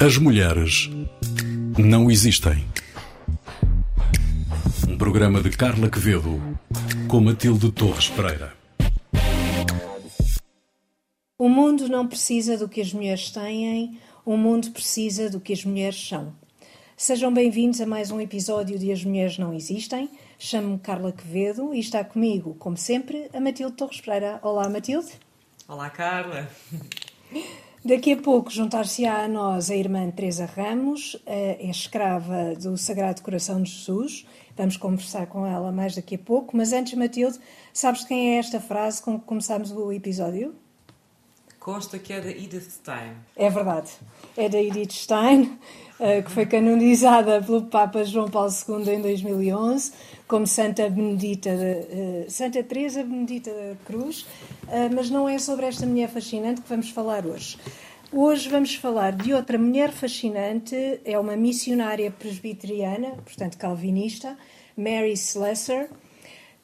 As mulheres não existem. Um programa de Carla Quevedo com Matilde Torres Pereira. O mundo não precisa do que as mulheres têm, o mundo precisa do que as mulheres são. Sejam bem-vindos a mais um episódio de As Mulheres Não Existem. Chamo-me Carla Quevedo e está comigo, como sempre, a Matilde Torres Pereira. Olá, Matilde. Olá, Carla. Daqui a pouco juntar-se-á a nós a irmã Teresa Ramos, é escrava do Sagrado Coração de Jesus. Vamos conversar com ela mais daqui a pouco. Mas antes, Matilde, sabes quem é esta frase com que começamos o episódio? Consta que é da Edith Stein. É verdade. É da Edith Stein, eh, que foi canonizada pelo Papa João Paulo II em 2011 como Santa Benedita, de, uh, Santa Teresa Benedita da Cruz, uh, mas não é sobre esta mulher fascinante que vamos falar hoje. Hoje vamos falar de outra mulher fascinante, é uma missionária presbiteriana, portanto calvinista, Mary Slessor,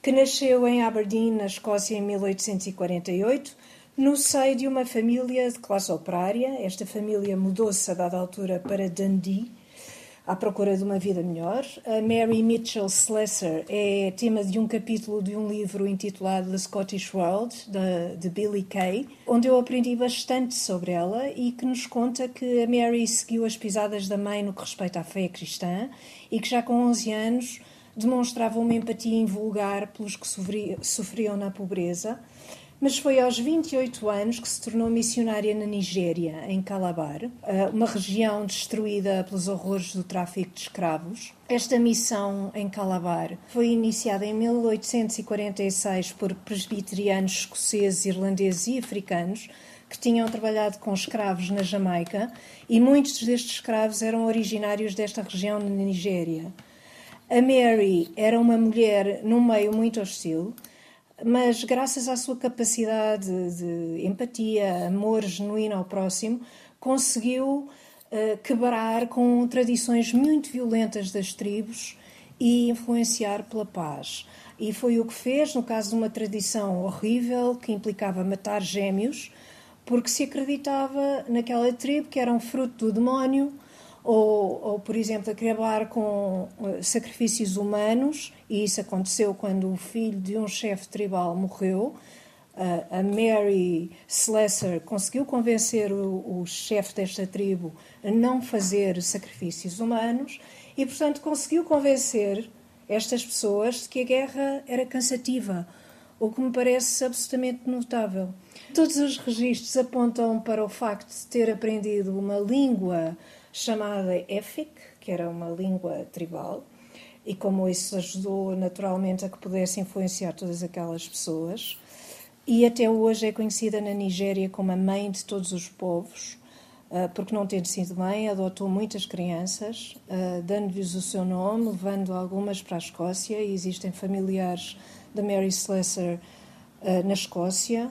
que nasceu em Aberdeen, na Escócia, em 1848, no seio de uma família de classe operária. Esta família mudou-se a dada altura para Dundee, à procura de uma vida melhor. A Mary Mitchell Slessor é tema de um capítulo de um livro intitulado The Scottish World, de, de Billy Kay, onde eu aprendi bastante sobre ela e que nos conta que a Mary seguiu as pisadas da mãe no que respeita à fé cristã e que já com 11 anos demonstrava uma empatia invulgar pelos que sofriam na pobreza mas foi aos 28 anos que se tornou missionária na Nigéria, em Calabar, eh, uma região destruída pelos horrores do tráfico de escravos. Esta missão em Calabar foi iniciada em 1846 por presbiterianos escoceses, irlandeses e africanos que tinham trabalhado com escravos na Jamaica e muitos destes escravos eram originários desta região na Nigéria. A Mary era uma mulher num meio muito hostil mas graças à sua capacidade de empatia, amor genuíno ao próximo, conseguiu uh, quebrar com tradições muito violentas das tribos e influenciar pela paz. E foi o que fez no caso de uma tradição horrível que implicava matar gêmeos, porque se acreditava naquela tribo que eram fruto do demónio ou, ou, por exemplo, acabar com eh, sacrifícios humanos, e isso aconteceu quando o filho de um chefe tribal morreu. a Mary Slessor conseguiu convencer o, o chefe desta tribo a não fazer sacrifícios humanos e, portanto, conseguiu convencer estas pessoas de que a guerra era cansativa, o que me parece absolutamente notável. Todos os registros apontam para o facto de ter aprendido uma língua chamada Efik, que era uma língua tribal, e como isso ajudou naturalmente a que pudesse influenciar todas aquelas pessoas. E até hoje é conhecida na Nigéria como a mãe de todos os povos, ah, porque não tendo sido mãe, adotou muitas crianças, ah, dando-lhes o seu nome, levando algumas para a Escócia, e existem familiares da Mary Slessor ah, na Escócia,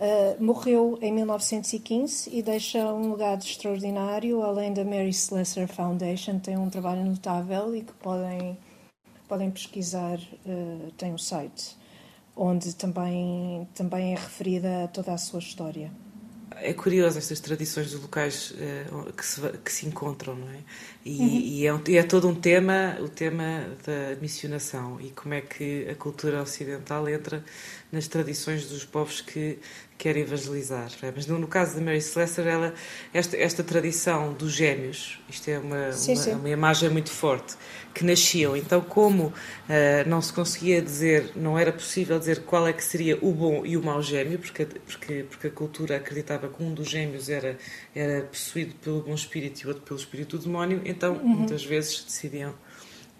Uh, morreu em 1915 e deixa um legado extraordinário, além da Mary Slessor Foundation, tem um trabalho notável e que podem, podem pesquisar, uh, tem um site, onde também, também é referida toda a sua história. É curioso estas tradições dos locais uh, que, se, que se encontram, não é? E, uhum. e, é, um, e, é, todo um tema, o tema da missionação e como é que a cultura ocidental entra nas tradições dos povos que quer evangelizar. É? Mas no, no, caso de Mary Slessor, ela, esta, esta tradição dos gêmeos, isto é uma, sim, uma, sim. uma, imagem muito forte, que nasciam. Então, como uh, não se conseguia dizer, não era possível dizer qual é que seria o bom e o mau gêmeo, porque, porque, porque a cultura acreditava que um dos gêmeos era, era possuído pelo bom espírito e o outro pelo espírito do demónio, então uhum. muitas vezes decidiam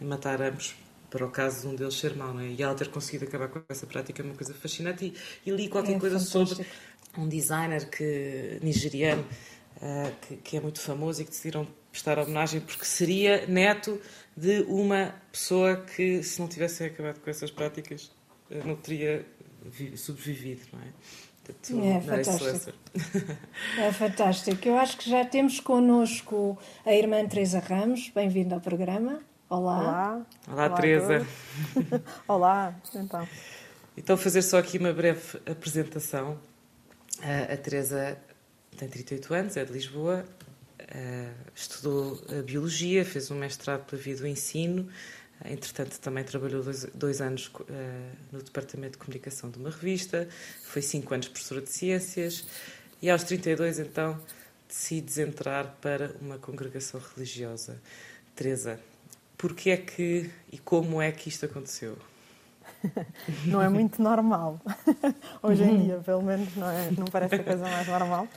matar ambos para o caso de um deles ser mau, não é? E ela ter conseguido acabar com essa prática é uma coisa fascinante. E, e li qualquer é coisa fantástico. sobre um designer que, nigeriano uh, que, que, é muito famoso e que decidiram prestar homenagem porque seria neto de uma pessoa que, se não tivesse acabado com essas práticas, uh, não teria sobrevivido, não é? Portanto, é fantástico. é fantástico. Eu acho que já temos connosco a irmã Teresa Ramos. Bem-vinda ao programa. Olá. Olá. Olá, Olá Teresa. Olá, então. Então, fazer só aqui uma breve apresentação. A, a Teresa tem 38 anos, é de Lisboa, uh, estudou Biologia, fez um mestrado pela vida do ensino, entretanto também trabalhou dois, dois anos uh, no Departamento de Comunicação de uma revista, foi cinco anos professora de Ciências e aos 32 então decide entrar para uma congregação religiosa. Teresa, porquê é que e como é que isto aconteceu? não é muito normal. Hoje em dia, pelo menos, não, é, não parece a coisa mais normal.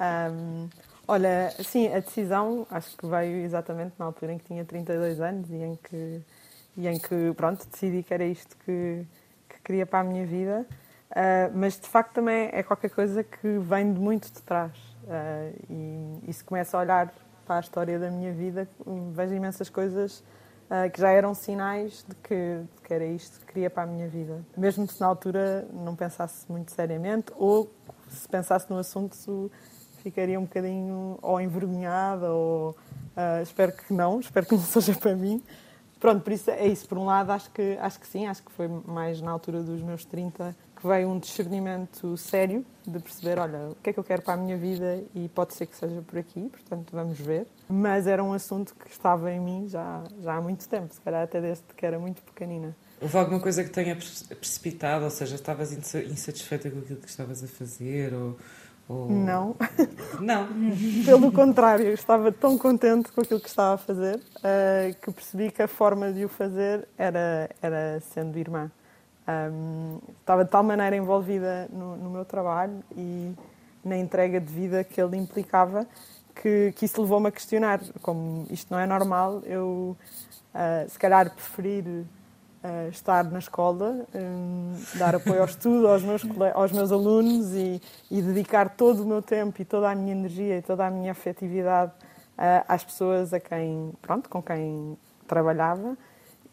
Um, olha, sim, a decisão acho que veio exatamente na altura em que tinha 32 anos e em que, e em que pronto, decidi que era isto que, que queria para a minha vida. Uh, mas de facto também é qualquer coisa que vem de muito de trás. Uh, e, e se começa a olhar para a história da minha vida, vejo imensas coisas uh, que já eram sinais de que, de que, era isto que queria para a minha vida. Mesmo se na altura não pensasse muito seriamente ou se pensasse no assunto ficaria um bocadinho ou envergonhada ou uh, espero que não, espero que não seja para mim. Pronto, por isso é isso. Por um lado, acho que, acho que sim, acho que foi mais na altura dos meus 30 que veio um discernimento sério de perceber, olha, o que é que eu quero para a minha vida e pode ser que seja por aqui, portanto vamos ver. Mas era um assunto que estava em mim já, já há muito tempo, se calhar até desde que era muito pequenina. Houve alguma coisa que tenha precipitado, ou seja, estavas insatisfeita com aquilo que estavas a fazer? Ou, ou... Não. Não. Pelo contrário, estava tão contente com aquilo que estava a fazer uh, que percebi que a forma de o fazer era, era sendo irmã. Um, estava de tal maneira envolvida no, no, meu trabalho e na entrega de vida que ele implicava que, que isso levou-me a questionar. Como isto não é normal, eu uh, se calhar preferir uh, estar na escola, um, dar apoio ao estudo aos meus, aos meus alunos e, e, dedicar todo o meu tempo e toda a minha energia e toda a minha afetividade uh, às pessoas a quem, pronto, com quem trabalhava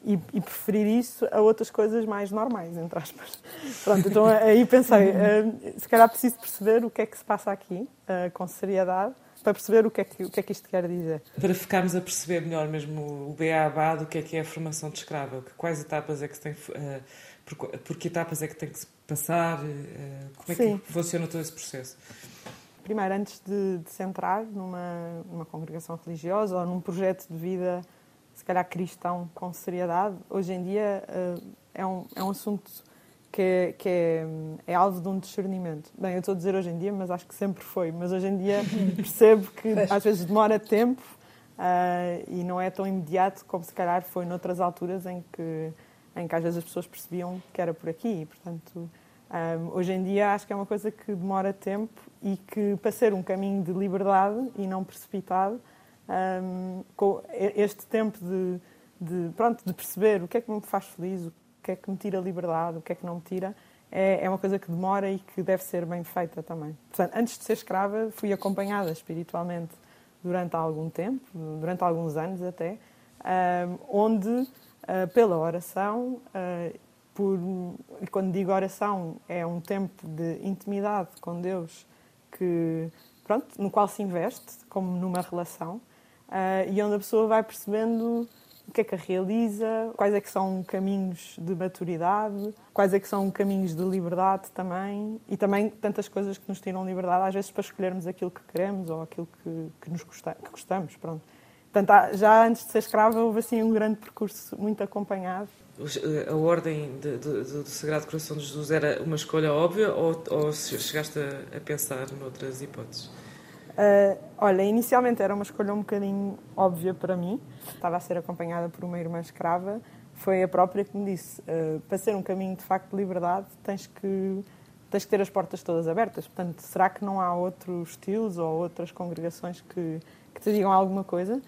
e, e, preferir isso a outras coisas mais normais, entre aspas. Pronto, então aí pensei, uh, se calhar preciso perceber o que é que se passa aqui, uh, com seriedade, para perceber o que, é que, o que é que isto quer dizer. Para ficarmos a perceber melhor mesmo o BABA do que é que é a formação de escrava, quais etapas é que se tem, uh, por, por, que etapas é que tem que se passar, como é Sim. que funciona todo esse processo? Primeiro, antes de, de se entrar numa, numa congregação religiosa ou num projeto de vida se calhar cristão com seriedade, hoje em dia uh, é, um, é um assunto que, é, que é, é, alvo de um discernimento. Bem, eu estou a dizer hoje em dia, mas acho que sempre foi. Mas hoje em dia percebo que às vezes demora tempo uh, e não é tão imediato como se calhar foi noutras alturas em que, em que às vezes as pessoas percebiam que era por aqui. Portanto, um, eh, hoje em dia acho que é uma coisa que demora tempo e que para ser um caminho de liberdade e não precipitado, um, com este tempo de, de, pronto, de perceber o que é que me faz feliz, o que é que me tira liberdade, o que é que não me tira, é, é uma coisa que demora e que deve ser bem feita também. Portanto, antes de ser escrava, fui acompanhada espiritualmente durante algum tempo, durante alguns anos até, um, onde, uh, pela oração, uh, por, e quando digo oração, é um tempo de intimidade com Deus que, pronto, no qual se investe, como numa relação, uh, e onde a pessoa vai percebendo o que é que a realiza, quais é que são caminhos de maturidade, quais é que são caminhos de liberdade também, e também tantas coisas que nos tiram liberdade, às vezes para escolhermos aquilo que queremos ou aquilo que, que nos gosta, que gostamos, pronto. Portanto, já antes de ser escrava houve assim um grande percurso muito acompanhado. A ordem de, de, do Sagrado Coração de Jesus era uma escolha óbvia ou, ou chegaste a, a pensar noutras hipóteses? Uh, olha, inicialmente era uma escolha um bocadinho óbvia para mim. Estava a ser acompanhada por uma irmã escrava. Foi a própria que me disse: uh, para ser um caminho de facto de liberdade, tens que, tens que ter as portas todas abertas. Portanto, será que não há outros estilos ou outras congregações que, que te digam alguma coisa?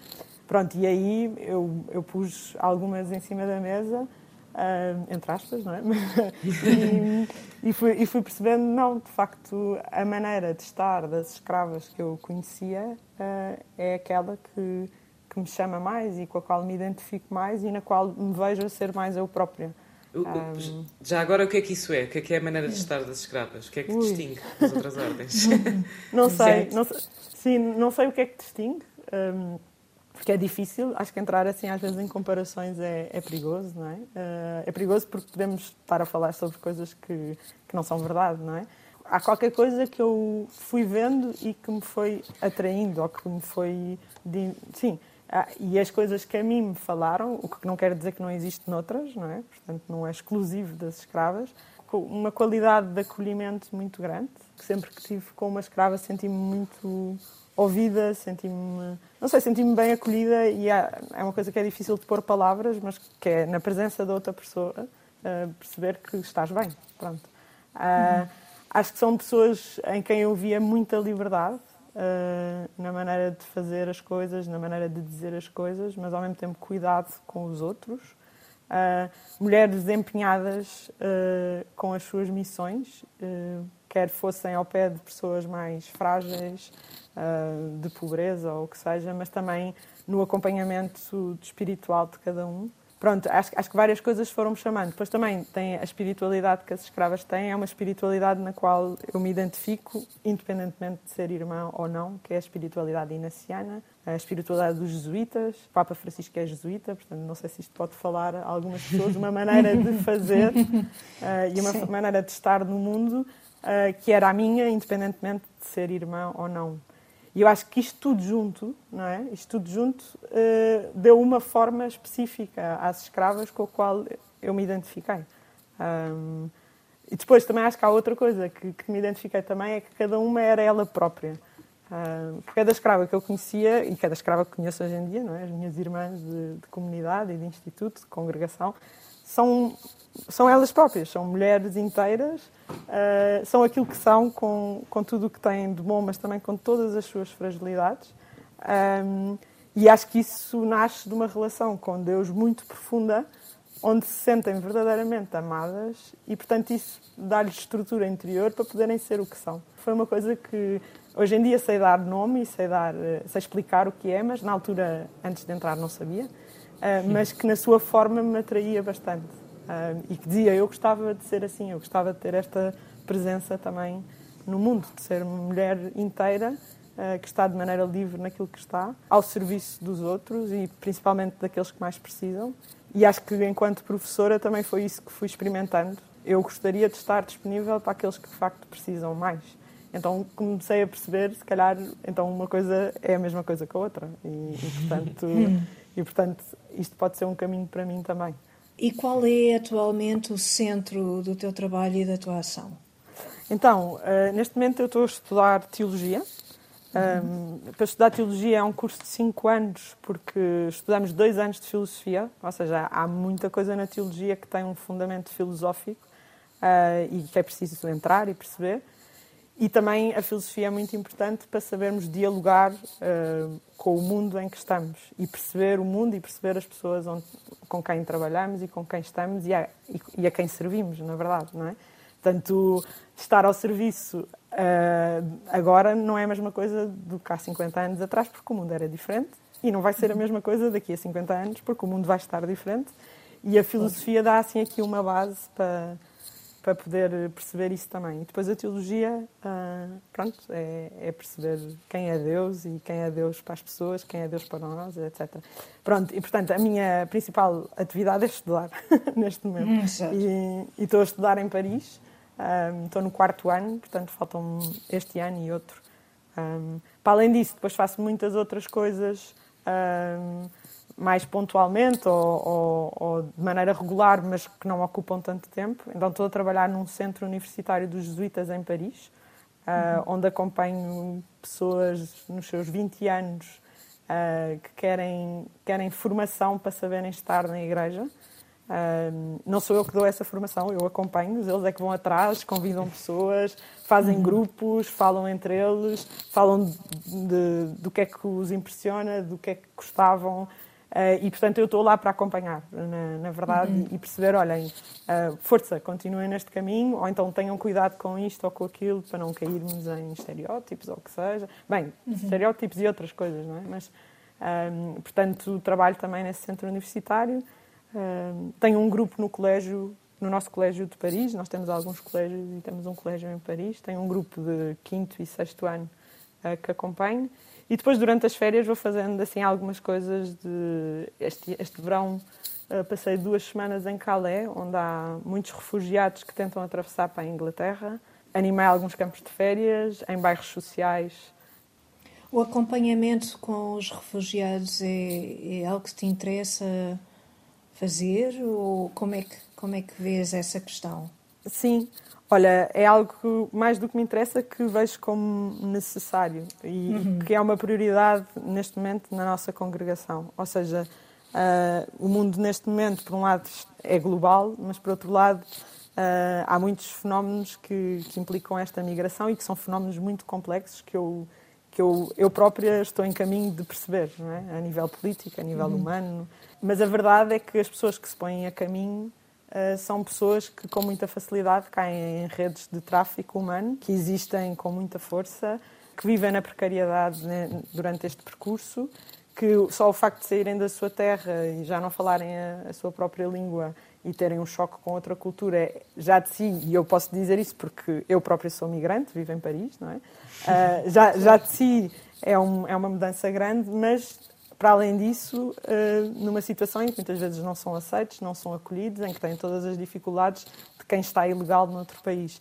Pronto, e aí eu, eu pus algumas em cima da mesa Uh, entre aspas, não é? e, e, fui, e, fui, percebendo, não, de facto, a maneira de estar das escravas que eu conhecia uh, é aquela que, que me chama mais e com a qual me identifico mais e na qual me vejo a ser mais eu própria. Um, Já agora, o que é que isso é? O que é que é a maneira de estar das escravas? O que é que ui. distingue das outras ordens? Não sei, não sei, sim, não sei o que é que distingue. Um, porque é difícil, acho que entrar assim às vezes em comparações é, é perigoso, não é? Uh, é perigoso porque podemos estar a falar sobre coisas que, que não são verdade, não é? há qualquer coisa que eu fui vendo e que me foi atraindo, ou que me foi. De, sim, ah, e as coisas que a mim me falaram, o que não quer dizer que não existe noutras, não é? Portanto, não é exclusivo das escravas, uma qualidade de acolhimento muito grande, sempre que tive com uma escrava senti-me muito ouvida, senti-me, não sei, senti-me bem acolhida e é, é uma coisa que é difícil de pôr palavras, mas que é na presença da outra pessoa uh, perceber que estás bem, pronto. Uh, uhum. Acho que são pessoas em quem eu via muita liberdade uh, na maneira de fazer as coisas, na maneira de dizer as coisas, mas ao mesmo tempo cuidado com os outros. Uh, mulheres empenhadas uh, com as suas missões, quer fossem ao pé de pessoas mais frágeis, de pobreza ou o que seja, mas também no acompanhamento espiritual de cada um pronto, acho, acho que várias coisas foram-me chamando. Depois também tem a espiritualidade que as escravas têm, é uma espiritualidade na qual eu me identifico, independentemente de ser irmã ou não, que é a espiritualidade inaciana, a espiritualidade dos jesuítas. O Papa Francisco é jesuíta, portanto, não sei se isto pode falar a algumas pessoas, uma maneira de fazer uh, e uma Sim. maneira de estar no mundo uh, que era a minha, independentemente de ser irmã ou não. E eu acho que isto tudo junto, não é? Isto tudo junto uh, deu uma forma específica às escravas com a qual eu me identifiquei. Um, e depois também acho que há outra coisa que, que, me identifiquei também, é que cada uma era ela própria. Um, cada escrava que eu conhecia, e cada escrava que conheço hoje em dia, não é? as minhas irmãs de, de comunidade e de instituto, de congregação, são, são elas próprias, são mulheres inteiras, uh, são aquilo que são, com, com tudo o que têm de bom, mas também com todas as suas fragilidades. Um, e acho que isso nasce de uma relação com Deus muito profunda, onde se sentem verdadeiramente amadas e, portanto, isso dá-lhes estrutura interior para poderem ser o que são. Foi uma coisa que hoje em dia sei dar nome e sei, dar, sei explicar o que é, mas na altura, antes de entrar, não sabia. Ah, mas que na sua forma me atraía bastante. Uh, e que dizia, eu gostava de ser assim, eu gostava de ter esta presença também no mundo, de ser uma mulher inteira, uh, que está de maneira livre naquilo que está, ao serviço dos outros e principalmente daqueles que mais precisam. E acho que enquanto professora também foi isso que fui experimentando. Eu gostaria de estar disponível para aqueles que de facto precisam mais. Então comecei a perceber, se calhar, então uma coisa é a mesma coisa que a outra. E, e portanto, e, portanto isto pode ser um caminho para mim também. E qual é atualmente o centro do teu trabalho e da tua ação? Então, uh, neste momento eu estou a estudar Teologia. Uhum. Um, para estudar Teologia é um curso de 5 anos, porque estudamos dois anos de Filosofia, ou seja, há muita coisa na Teologia que tem um fundamento filosófico uh, e que é preciso entrar e perceber. E também a filosofia é muito importante para sabermos dialogar uh, com o mundo em que estamos e perceber o mundo e perceber as pessoas onde, com quem trabalhamos e com quem estamos e a, e, e a, quem servimos, na verdade, não é? Portanto, estar ao serviço uh, agora não é a mesma coisa do que há 50 anos atrás, porque o mundo era diferente e não vai ser a mesma coisa daqui a 50 anos, porque o mundo vai estar diferente e a filosofia dá assim aqui uma base para para poder perceber isso também. E depois a teologia, uh, pronto, é, é, perceber quem é Deus e quem é Deus para as pessoas, quem é Deus para nós, etc. Pronto, e portanto a minha principal atividade é estudar neste momento. Hum, e, e, estou a estudar em Paris, um, ah, estou no quarto ano, portanto faltam este ano e outro. Um, ah, para além disso, depois faço muitas outras coisas. Um, mais pontualmente ou, ou, ou, de maneira regular, mas que não ocupam tanto tempo. Então estou a trabalhar num centro universitário dos jesuítas em Paris, uh, onde acompanho pessoas nos seus 20 anos uh, que querem, querem formação para saberem estar na igreja. Uh, não sou eu que dou essa formação, eu acompanho-os, eles é que vão atrás, convidam pessoas, fazem uhum. grupos, falam entre eles, falam de, de, do que é que os impressiona, do que é que gostavam, e, portanto, eu estou lá para acompanhar, na, na verdade, uhum. e perceber, olhem, uh, força, continuem neste caminho, ou então tenham cuidado com isto ou com aquilo, para não cairmos em estereótipos ou o que seja. Bem, uhum. estereótipos e outras coisas, não é? Mas, um, ehm, portanto, trabalho também nesse centro universitário. Um, ehm, tenho um grupo no colégio, no nosso colégio de Paris, nós temos alguns colégios e temos um colégio em Paris. Tenho um grupo de quinto e sexto ano uh, que acompanho. E depois, durante as férias, vou fazendo assim algumas coisas. De... Este, este verão uh, passei duas semanas em Calais, onde há muitos refugiados que tentam atravessar para a Inglaterra. animei alguns campos de férias em bairros sociais. O acompanhamento com os refugiados é, é algo que te interessa fazer ou como é que, como é que vês essa questão? Sim, olha, é algo que, mais do que me interessa que vejo como necessário e uhum. que é uma prioridade neste momento na nossa congregação. Ou seja, uh, o mundo neste momento, por um lado, é global, mas por outro lado, Uh, há muitos fenómenos que, que, implicam esta migração e que são fenómenos muito complexos que eu, que eu, eu própria estou em caminho de perceber, é? a nível político, a nível uhum. humano. Mas a verdade é que as pessoas que se põem a caminho são pessoas que com muita facilidade caem em redes de tráfico humano, que existem com muita força, que vivem na precariedade né, durante este percurso, que só o facto de saírem da sua terra e já não falarem a, a sua própria língua e terem um choque com outra cultura é já de si, e eu posso dizer isso porque eu própria sou migrante, vivo em Paris, não é? Uh, já, já de si é, um, é uma mudança grande, mas para além disso, uh, numa situação em que muitas vezes não são aceitos, não são acolhidos, em que têm todas as dificuldades de quem está ilegal noutro país.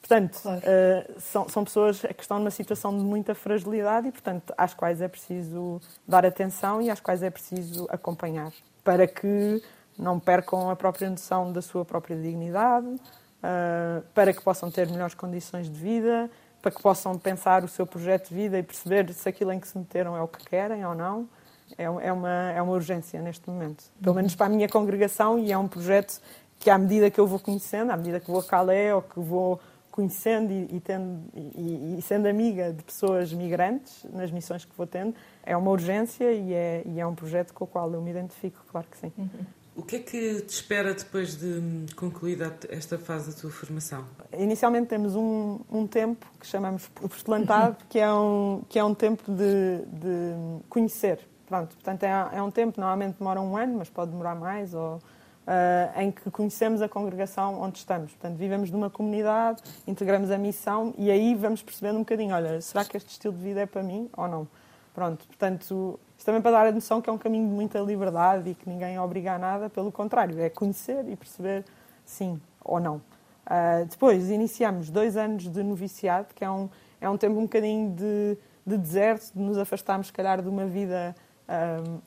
Portanto, claro. uh, são, são pessoas que estão numa situação de muita fragilidade e, portanto, às quais é preciso dar atenção e às quais é preciso acompanhar para que não percam a própria noção da sua própria dignidade, uh, para que possam ter melhores condições de vida, para que possam pensar o seu projeto de vida e perceber se aquilo em que se meteram é o que querem ou não. É, é, uma, é uma urgência neste momento. Pelo menos para a minha congregação, e é um projeto que, à medida que eu vou conhecendo, à medida que vou a Calais ou que vou conhecendo e, e, tendo, e, e, sendo amiga de pessoas migrantes nas missões que vou tendo, é uma urgência e é, e é um projeto com o qual eu me identifico, claro que sim. Uhum. O que é que te espera depois de concluída esta fase da tua formação? Inicialmente temos um, um tempo que chamamos o postulantado, que é um, que é um tempo de, de conhecer. Pronto, portanto, é, é, um tempo, normalmente demora um ano, mas pode demorar mais, ou, uh, em que conhecemos a congregação onde estamos. Portanto, vivemos numa comunidade, integramos a missão e aí vamos percebendo um bocadinho, olha, será que este estilo de vida é para mim ou não? Pronto, portanto, isto também para dar a noção que é um caminho de muita liberdade e que ninguém obriga a nada, pelo contrário, é conhecer e perceber sim ou não. Uh, depois iniciamos dois anos de noviciado, que é um, é um tempo um bocadinho de, de deserto, de nos afastarmos, se calhar, de uma vida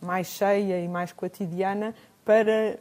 mais cheia e mais cotidiana, para,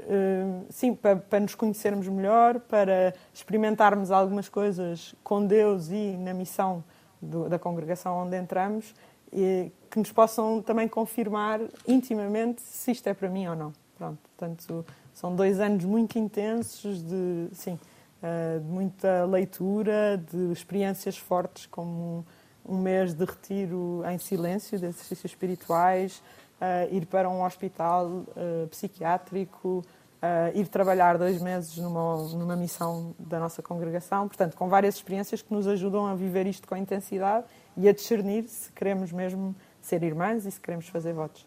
sim, para, para, nos conhecermos melhor, para experimentarmos algumas coisas com Deus e na missão do, da congregação onde entramos e que nos possam também confirmar intimamente se isto é para mim ou não. Pronto, portanto, são dois anos muito intensos de, sim, eh, de muita leitura, de experiências fortes, como um mês de retiro em silêncio, de exercícios espirituais, uh, ir para um hospital uh, psiquiátrico, uh, ir trabalhar dois meses numa, numa missão da nossa congregação. Portanto, com várias experiências que nos ajudam a viver isto com intensidade e a discernir se queremos mesmo ser irmãs e se queremos fazer votos.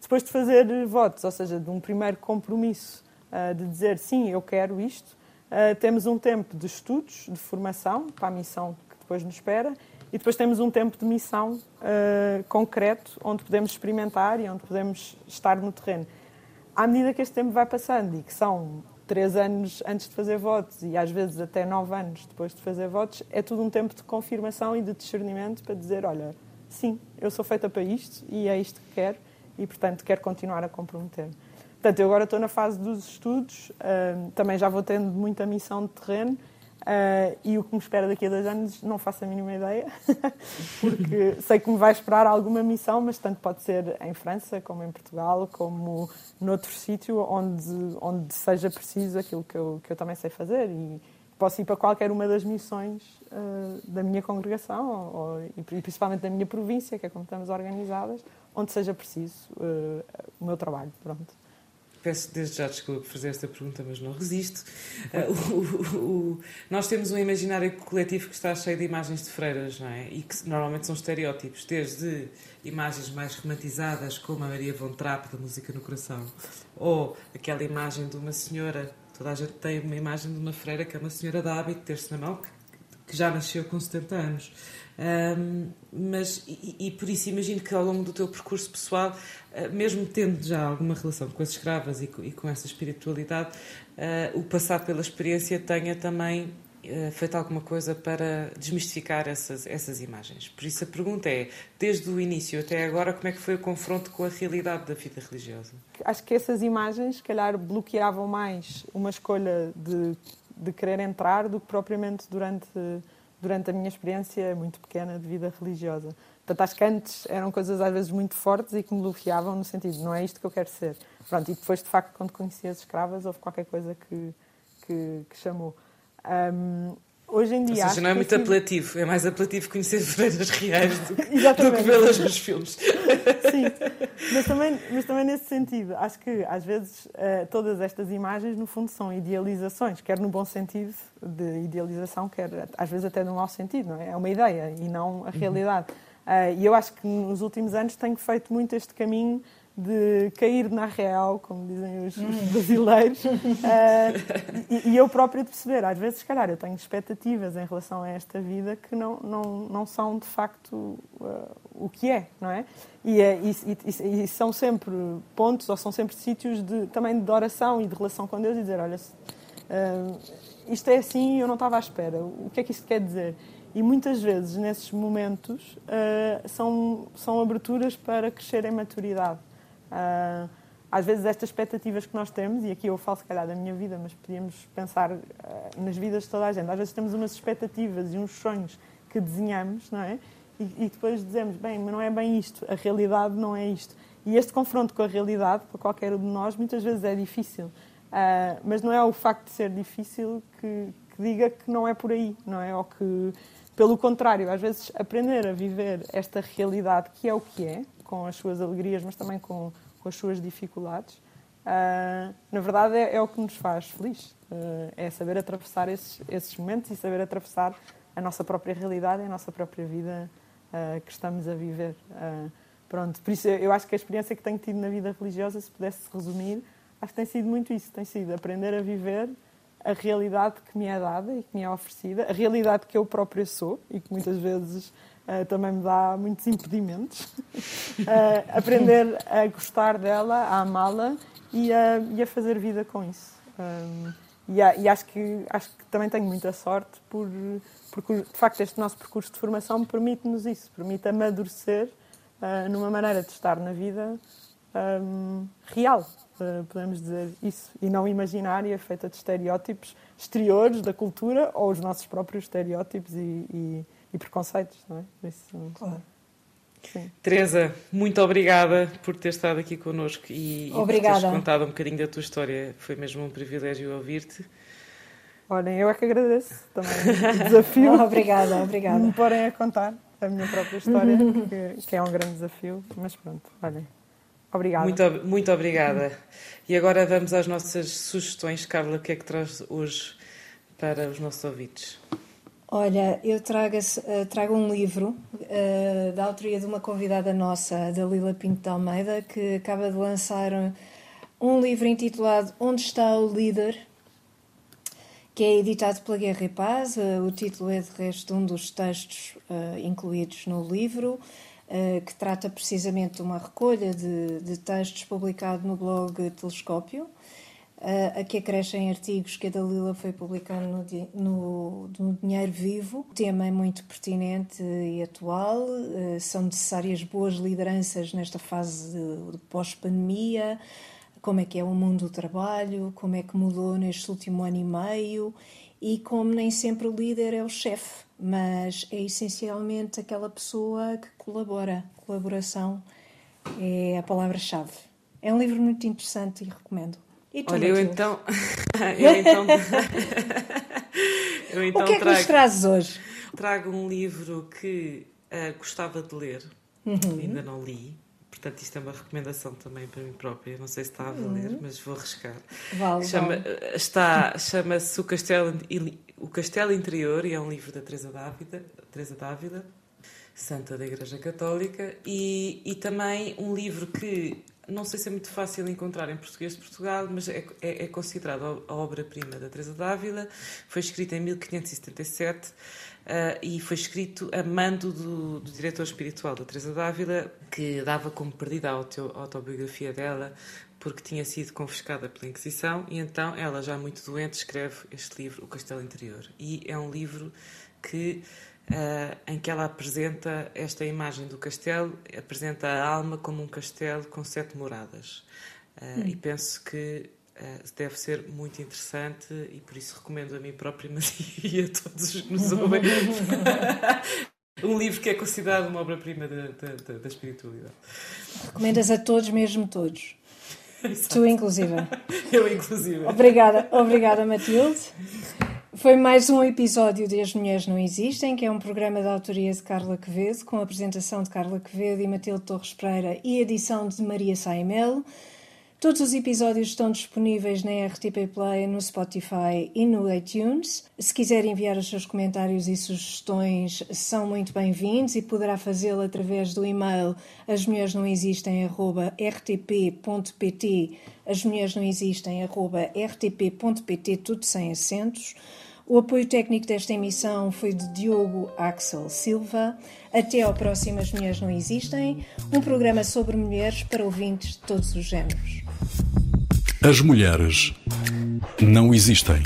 Depois de fazer votos, ou seja, de um primeiro compromisso de dizer sim, eu quero isto, temos um tempo de estudos, de formação para a missão que depois nos espera e depois temos um tempo de missão uh, concreto onde podemos experimentar e onde podemos estar no terreno. À medida que este tempo vai passando e que são três anos antes de fazer votos e às vezes até nove anos depois de fazer votos, é tudo um tempo de confirmação e de discernimento para dizer, olha, sim, eu sou feita para isto e é isto que quero e, portanto, quero continuar a comprometer-me. Portanto, eu agora estou na fase dos estudos, uh, também já vou tendo muita missão de terreno uh, e o que me espera daqui a dois anos não faço a mínima ideia, porque sei que me vai esperar alguma missão, mas tanto pode ser em França, como em Portugal, como noutro sítio onde, onde seja preciso aquilo que eu, que eu também sei fazer e posso ir para qualquer uma das missões uh, da minha congregação ou, e principalmente da minha província, que é como estamos organizadas, onde seja preciso uh, o meu trabalho. Pronto. Peço desde já desculpa por fazer esta pergunta, mas não resisto. Uh, o, o, nós temos um imaginário coletivo que está cheio de imagens de freiras, não é? E que normalmente são estereótipos, desde imagens mais romantizadas, como a Maria von Trapp, da Música no Coração, ou aquela imagem de uma senhora, toda a gente tem uma imagem de uma freira que é uma senhora de hábito, ter-se na mão, que, que já nasceu com 70 anos. Um, mas, e, e, por isso imagino que ao longo do teu percurso pessoal, uh, mesmo tendo já alguma relação com as escravas e com, e com essa espiritualidade, uh, o passar pela experiência tenha também uh, feito alguma coisa para desmistificar essas, essas imagens. Por isso a pergunta é, desde o início até agora, como é que foi o confronto com a realidade da vida religiosa? Acho que essas imagens, se calhar, bloqueavam mais uma escolha de, de querer entrar do que propriamente durante, durante a minha experiência muito pequena de vida religiosa. Portanto, acho que antes eram coisas às vezes muito fortes e que me bloqueavam no sentido, não é isto que eu quero ser. Pronto, e depois, de facto, quando conheci as escravas, houve qualquer coisa que, que, que chamou. Um, hoje em dia. Ou seja, não é muito apelativo, é mais apelativo conhecer freiras reais do, do que vê-las nos filmes. Sim, mas também, mas também nesse sentido, acho que às vezes uh, todas estas imagens, no fundo, são idealizações, quer no bom sentido de idealização, quer às vezes até no mau sentido, não é? É uma ideia e não a realidade. Uhum. Uh, e eu acho que nos últimos anos tenho feito muito este caminho de cair na real, como dizem os, os brasileiros, uh, e, e, eu própria de perceber, às vezes, se calhar, eu tenho expectativas em relação a esta vida que não, não, não são de facto uh, o que é, não é? E, e, e, são sempre pontos, ou são sempre sítios de, também de oração e de relação com Deus e dizer, olha, uh, isto é assim e eu não estava à espera, o que é que isto quer dizer? E muitas vezes, nesses momentos, são, são aberturas para crescer em maturidade. Uh, às vezes, estas expectativas que nós temos, e aqui eu falo se calhar da minha vida, mas podíamos pensar uh, nas vidas de toda a gente, às vezes temos umas expectativas e uns sonhos que desenhamos, não é? E, e depois dizemos, bem, mas não é bem isto, a realidade não é isto. E este confronto com a realidade, para qualquer um de nós, muitas vezes é difícil. Uh, mas não é o facto de ser difícil que, que, diga que não é por aí, não é? Ou que pelo contrário, às vezes aprender a viver esta realidade que é o que é, com as suas alegrias, mas também com, com as suas dificuldades, uh, na verdade é, é, o que nos faz feliz. Uh, é saber atravessar esses, esses momentos e saber atravessar a nossa própria realidade a nossa própria vida uh, que estamos a viver. pronto, por isso eu acho que a experiência que tenho tido na vida religiosa, se pudesse resumir, acho que tem sido muito isso, tem sido aprender a viver a realidade que me é dada e que me é oferecida, a realidade que eu própria sou e que muitas vezes uh, também me dá muitos impedimentos, uh, aprender a gostar dela, a amá-la e, e, a fazer vida com isso. Um, e, e, acho, que, acho que também tenho muita sorte por, porque, de facto, este nosso percurso de formação permite-nos isso, permite amadurecer uh, numa maneira de estar na vida um, real, podemos dizer isso, e não imaginária, feita de estereótipos exteriores da cultura ou os nossos próprios estereótipos e, e, e preconceitos, não é? Isso, claro. Sim. Teresa, muito obrigada por ter estado aqui connosco e, e por teres contado um bocadinho da tua história. Foi mesmo um privilégio ouvir-te. Olhem, eu é que agradeço também o desafio. obrigada, obrigada. Me porem a contar a minha própria história, que, que é um grande desafio, mas pronto, olhem. Obrigada. Muito, muito obrigada. E agora vamos às nossas sugestões. Carla, o que é que traz hoje para os nossos ouvintes? Olha, eu trago, uh, trago um livro uh, da autoria de uma convidada nossa, da Lila Pinto de Almeida, que acaba de lançar um, livro intitulado Onde está o Líder? que é editado pela Guerra e Paz. Uh, o título é, de resto, um dos textos incluídos no livro. Eh, que trata precisamente de uma recolha de, de textos publicado no blog Telescópio, uh, a que acrescem artigos que a Dalila foi publicando no, no, no, Dinheiro Vivo. O tema é muito pertinente e atual, uh, são necessárias boas lideranças nesta fase de, de pós-pandemia, como é que é o mundo do trabalho, como é que mudou neste último ano e meio e como nem sempre o líder é o chefe, mas é essencialmente aquela pessoa que colabora. Colaboração é a palavra-chave. É um livro muito interessante e recomendo. E tu, Olha, eu então, eu então, eu então o que é que trago, nos trazes hoje? Trago um livro que uh, gostava de ler, uhum. ainda não li, Portanto, isto é uma recomendação também para mim própria. Não sei se está a valer, uhum. mas vou arriscar. Vale, Chama, vale. Está, chama-se o Castelo, o Castelo Interior e é um livro da Teresa Dávila, Teresa Dávila Santa da Igreja Católica, e, e também um livro que não sei se é muito fácil encontrar em português de Portugal, mas é, é, é considerado a obra-prima da Teresa d'Ávila. Foi escrita em 1577 uh, e foi escrito a mando do, do diretor espiritual da Teresa d'Ávila, que dava como perdida a autobiografia dela porque tinha sido confiscada pela Inquisição e então ela, já muito doente, escreve este livro, O Castelo Interior. E é um livro que uh, em que ela apresenta esta imagem do castelo, apresenta a alma como um castelo com sete moradas. Uh, hum. E penso que uh, deve ser muito interessante e por isso recomendo a mim própria, mas e a todos os que nos ouvem. um livro que é considerado uma obra-prima da, da, da, espiritualidade. Recomendas a todos, mesmo todos. Exato. Tu, inclusive. Eu, inclusive. Obrigada, obrigada, Matilde. Foi mais um episódio de As Mulheres Não Existem, que é um programa da autoria de Carla Quevedo, com a apresentação de Carla Quevedo e Matilde Torres Pereira e edição de Maria Saimel. Todos os episódios estão disponíveis na RTP Play, no Spotify e no iTunes. Se quiser enviar os seus comentários e sugestões, são muito bem-vindos e poderá fazê-lo através do e-mail asmulheresnãoexistem.rtp.pt asmulheresnãoexistem.rtp.pt tudo sem acentos. O apoio técnico desta emissão foi de Diogo Axel Silva. Até ao próximo As Mulheres Não Existem, um programa sobre mulheres para ouvintes de todos os géneros. As mulheres não existem.